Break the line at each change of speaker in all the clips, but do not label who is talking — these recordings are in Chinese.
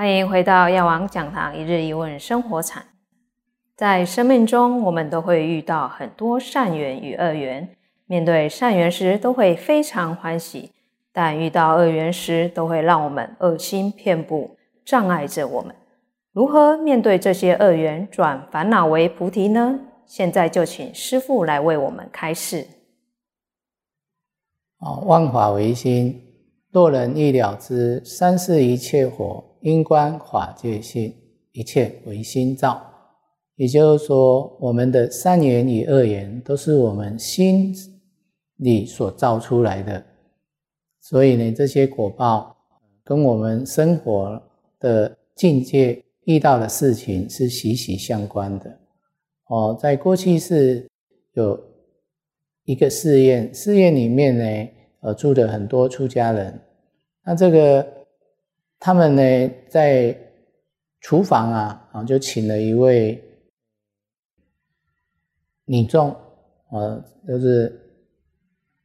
欢迎回到药王讲堂一日一问生活禅。在生命中，我们都会遇到很多善缘与恶缘。面对善缘时，都会非常欢喜；但遇到恶缘时，都会让我们恶心遍布，障碍着我们。如何面对这些恶缘，转烦恼为菩提呢？现在就请师父来为我们开示。
哦，万法唯心，若人欲了之，三世一切火，因观法界性，一切唯心造。也就是说，我们的善缘与恶缘都是我们心里所造出来的，所以呢，这些果报跟我们生活的境界遇到的事情是息息相关的。哦，在过去是有一个寺院，寺院里面呢，呃，住的很多出家人，那这个他们呢，在厨房啊，啊，就请了一位。女众，呃，就是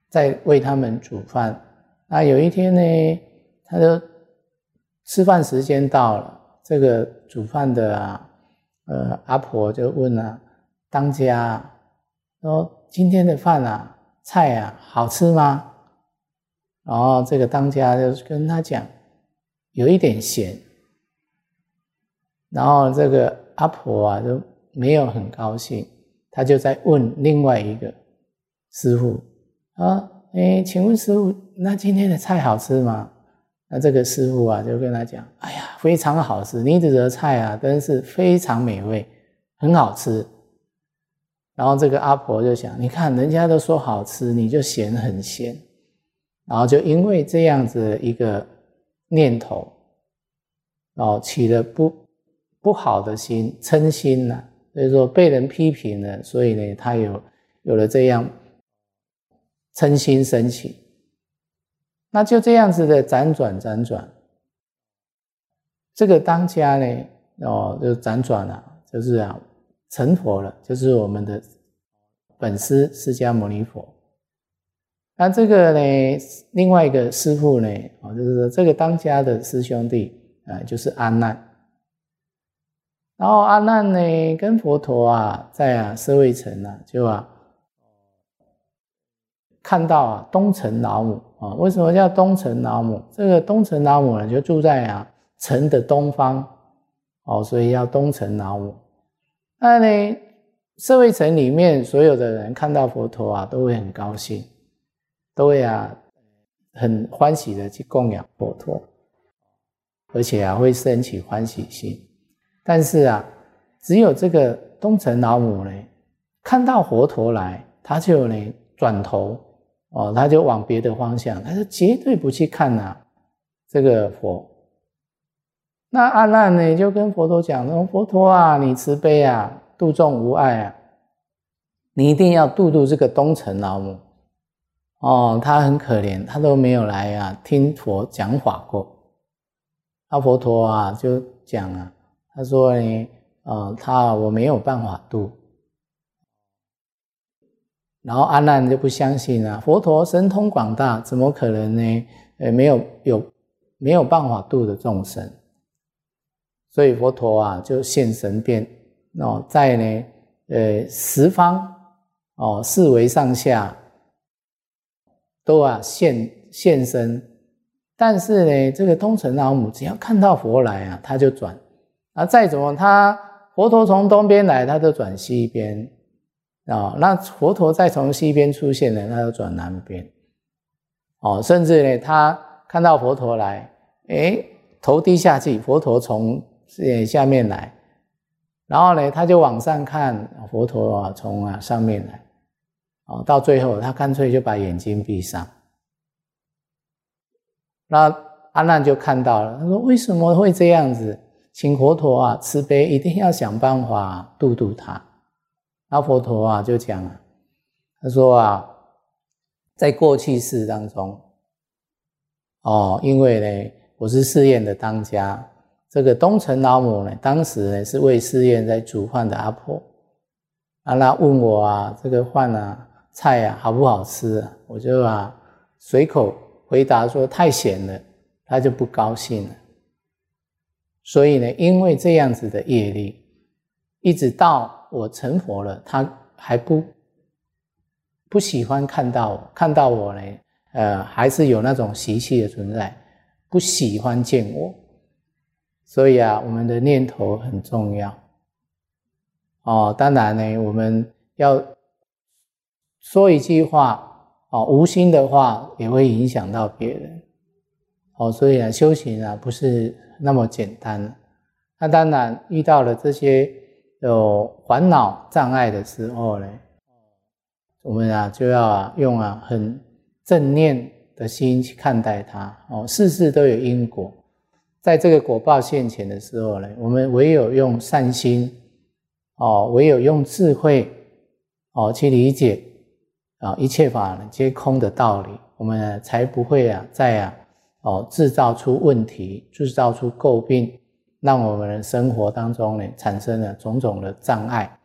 在为他们煮饭。那有一天呢，他就吃饭时间到了，这个煮饭的啊，呃，阿婆就问啊，当家说今天的饭啊，菜啊，好吃吗？然后这个当家就跟他讲，有一点咸。然后这个阿婆啊，就没有很高兴。他就在问另外一个师傅啊，哎，请问师傅，那今天的菜好吃吗？那这个师傅啊，就跟他讲，哎呀，非常好吃，你煮的菜啊，真是非常美味，很好吃。然后这个阿婆就想，你看人家都说好吃，你就嫌很咸，然后就因为这样子一个念头，哦，起了不不好的心，嗔心呐。所以说被人批评了，所以呢，他有有了这样嗔心升起，那就这样子的辗转辗转，这个当家呢，哦，就辗转了，就是啊，成佛了，就是我们的本师释迦牟尼佛。那这个呢，另外一个师傅呢，哦，就是说这个当家的师兄弟啊，就是阿难。然后阿难呢，跟佛陀啊，在啊舍卫城啊，就啊看到啊东城老母啊，为什么叫东城老母？这个东城老母呢，就住在啊城的东方哦，所以叫东城老母。那呢，舍卫城里面所有的人看到佛陀啊，都会很高兴，都会啊很欢喜的去供养佛陀，而且啊会升起欢喜心。但是啊，只有这个东城老母呢，看到佛陀来，他就呢转头哦，他就往别的方向，他就绝对不去看呐这个佛。那阿难呢就跟佛陀讲说：“佛陀啊，你慈悲啊，度众无碍啊，你一定要度度这个东城老母哦，他很可怜，他都没有来啊听佛讲法过。”阿佛陀啊就讲啊。他说呢，呃，他我没有办法度，然后阿难就不相信啊，佛陀神通广大，怎么可能呢？呃，没有有没有办法度的众生，所以佛陀啊就现神变哦，在呢呃十方哦四维上下都啊现现身，但是呢，这个东城老母只要看到佛来啊，他就转。啊，再怎么他佛陀从东边来，他就转西边啊。那佛陀再从西边出现了，他就转南边。哦，甚至呢，他看到佛陀来，哎，头低下去，佛陀从下面来，然后呢，他就往上看，佛陀啊从啊上面来。哦，到最后他干脆就把眼睛闭上。那阿难就看到了，他说：“为什么会这样子？”请佛陀啊慈悲，一定要想办法度度他。那佛陀啊就讲啊，他说啊，在过去世当中，哦，因为呢我是寺院的当家，这个东城老母呢，当时呢是为寺院在煮饭的阿婆，啊，那问我啊这个饭啊菜啊好不好吃啊？我就啊随口回答说太咸了，他就不高兴了。所以呢，因为这样子的业力，一直到我成佛了，他还不不喜欢看到我，看到我呢，呃，还是有那种习气的存在，不喜欢见我。所以啊，我们的念头很重要。哦，当然呢，我们要说一句话。哦，无心的话也会影响到别人。哦，所以啊，修行啊不是那么简单。那当然遇到了这些有烦恼障碍的时候呢，我们啊就要啊用啊很正念的心去看待它。哦，事事都有因果，在这个果报现前的时候呢，我们唯有用善心，哦，唯有用智慧，哦去理解。啊，一切法皆空的道理，我们才不会啊，再啊，哦，制造出问题，制造出诟病，让我们的生活当中呢，产生了种种的障碍，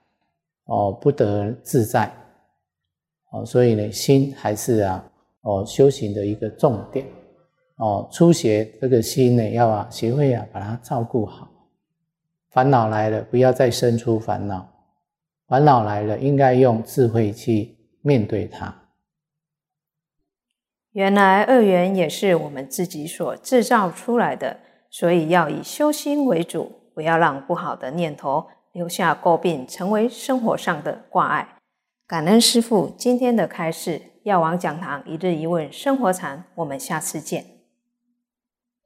哦，不得自在，哦，所以呢，心还是啊，哦，修行的一个重点，哦，初学这个心呢，要啊，学会啊，把它照顾好，烦恼来了，不要再生出烦恼，烦恼来了，应该用智慧去。面对它，
原来恶缘也是我们自己所制造出来的，所以要以修心为主，不要让不好的念头留下诟病，成为生活上的挂碍。感恩师父今天的开示，药王讲堂一日一问生活禅，我们下次见。